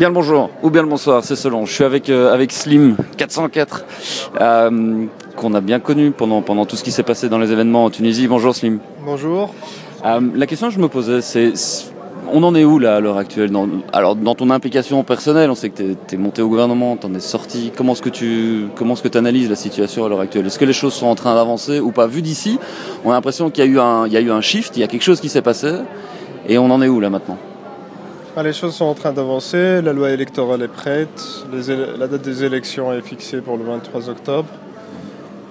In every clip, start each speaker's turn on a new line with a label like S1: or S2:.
S1: Bien le bonjour, ou bien le bonsoir, c'est selon. Je suis avec, euh, avec Slim 404, euh, qu'on a bien connu pendant, pendant tout ce qui s'est passé dans les événements en Tunisie. Bonjour Slim.
S2: Bonjour.
S1: Euh, la question que je me posais, c'est on en est où là à l'heure actuelle? Dans, Alors dans ton implication personnelle, on sait que tu es, monté au gouvernement, tu en es sorti. Comment est-ce que tu comment est-ce que analyses la situation à l'heure actuelle? Est-ce que les choses sont en train d'avancer ou pas? Vu d'ici, on a l'impression qu'il y, a eu un, il y a eu un shift, il y a quelque chose qui s'est passé. Et on en est où là maintenant?
S2: Ah, les choses sont en train d'avancer, la loi électorale est prête, la date des élections est fixée pour le 23 octobre.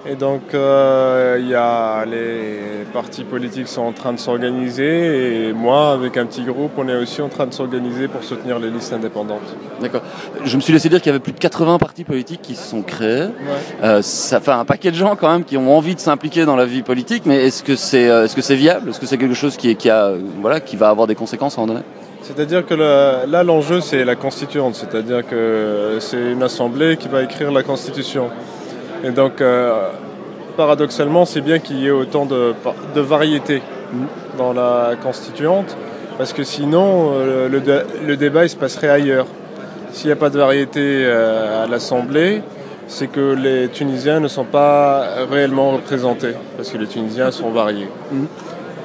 S2: Et donc, euh, y a les partis politiques sont en train de s'organiser et moi, avec un petit groupe, on est aussi en train de s'organiser pour soutenir les listes indépendantes.
S1: D'accord. Je me suis laissé dire qu'il y avait plus de 80 partis politiques qui se sont créés. Euh, ça fait un paquet de gens quand même qui ont envie de s'impliquer dans la vie politique, mais est-ce que c'est euh, est-ce que c'est viable? Est-ce que c'est quelque chose qui, qui, a, voilà, qui va avoir des conséquences à un moment donné?
S2: C'est-à-dire que là, l'enjeu, c'est la constituante, c'est-à-dire que c'est une assemblée qui va écrire la constitution. Et donc, euh, paradoxalement, c'est bien qu'il y ait autant de, de variété dans la constituante, parce que sinon, euh, le, débat, il se passerait ailleurs. S'il n'y a pas de variété euh, à l'Assemblée, c'est que les Tunisiens ne sont pas réellement représentés, parce que les Tunisiens sont variés.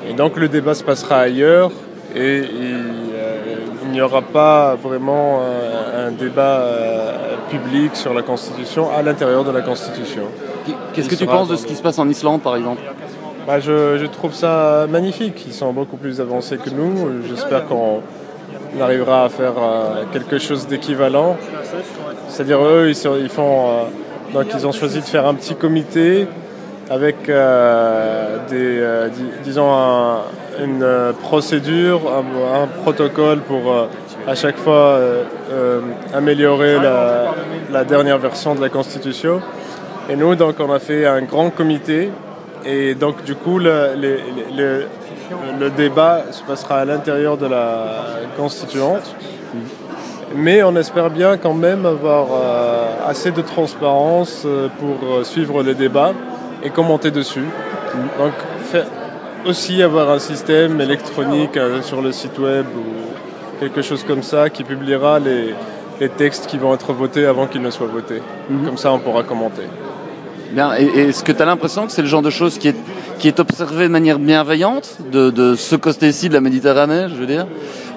S2: Et donc le débat se passera ailleurs, et il n'y aura pas vraiment un, débat euh, public sur la Constitution à l'intérieur de la Constitution.
S1: Qu'est-ce que tu penses de ce qui se passe en Islande, par exemple?
S2: Bah, je, trouve ça magnifique. Ils sont beaucoup plus avancés que nous. J'espère qu'on arrivera à faire euh, quelque chose d'équivalent. C'est-à-dire eux, ils, font, euh, donc ils ont choisi de faire un petit comité avec des, disons une procédure, un, protocole pour à chaque fois euh, euh, améliorer la, dernière version de la Constitution. Et nous, donc, on a fait un grand comité. Et donc, du coup, le, le, débat se passera à l'intérieur de la Constituante. Mais on espère bien quand même avoir euh, assez de transparence pour suivre les débats et commenter dessus. Donc, aussi avoir un système électronique sur le site web quelque chose comme ça, qui publiera les, textes qui vont être votés avant qu'ils ne soient votés. Mhm. Comme ça, on pourra commenter.
S1: Bien, et, est-ce que tu as l'impression que c'est le genre de chose qui est, qui est observé de manière bienveillante de, ce côté-ci de la Méditerranée, je veux dire?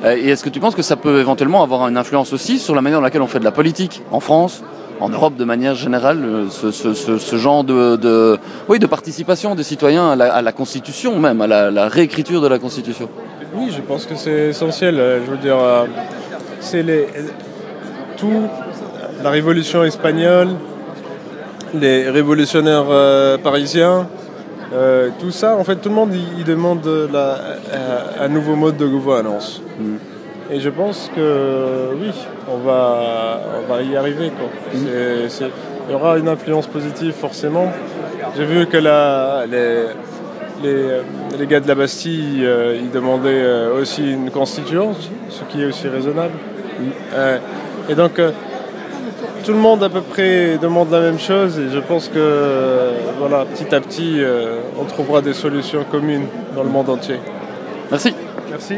S1: Euh, Et est-ce que tu penses que ça peut éventuellement avoir une influence aussi sur la manière dans laquelle on fait de la politique en France en Europe de manière générale, euh, ce, genre de, oui, de participation des citoyens à la, Constitution même, à la réécriture de la Constitution?
S2: Oui, je pense que c'est essentiel. Euh, je veux dire, euh, c'est les, tout, la révolution espagnole, les révolutionnaires euh, parisiens, tout ça, en fait, tout le monde il, demande la, un nouveau mode de gouvernance. Mm. Et je pense que oui, on va, on va y arriver. Quoi. Mm. il y aura une influence positive forcément. J'ai vu que la, les, les, les, gars de la Bastille, euh, ils demandaient euh, aussi une constituante, ce qui est aussi raisonnable. Euh, et donc, tout le monde à peu près demande la même chose et je pense que voilà, petit à petit, on trouvera des solutions communes dans le monde entier.
S1: Merci.
S2: Merci.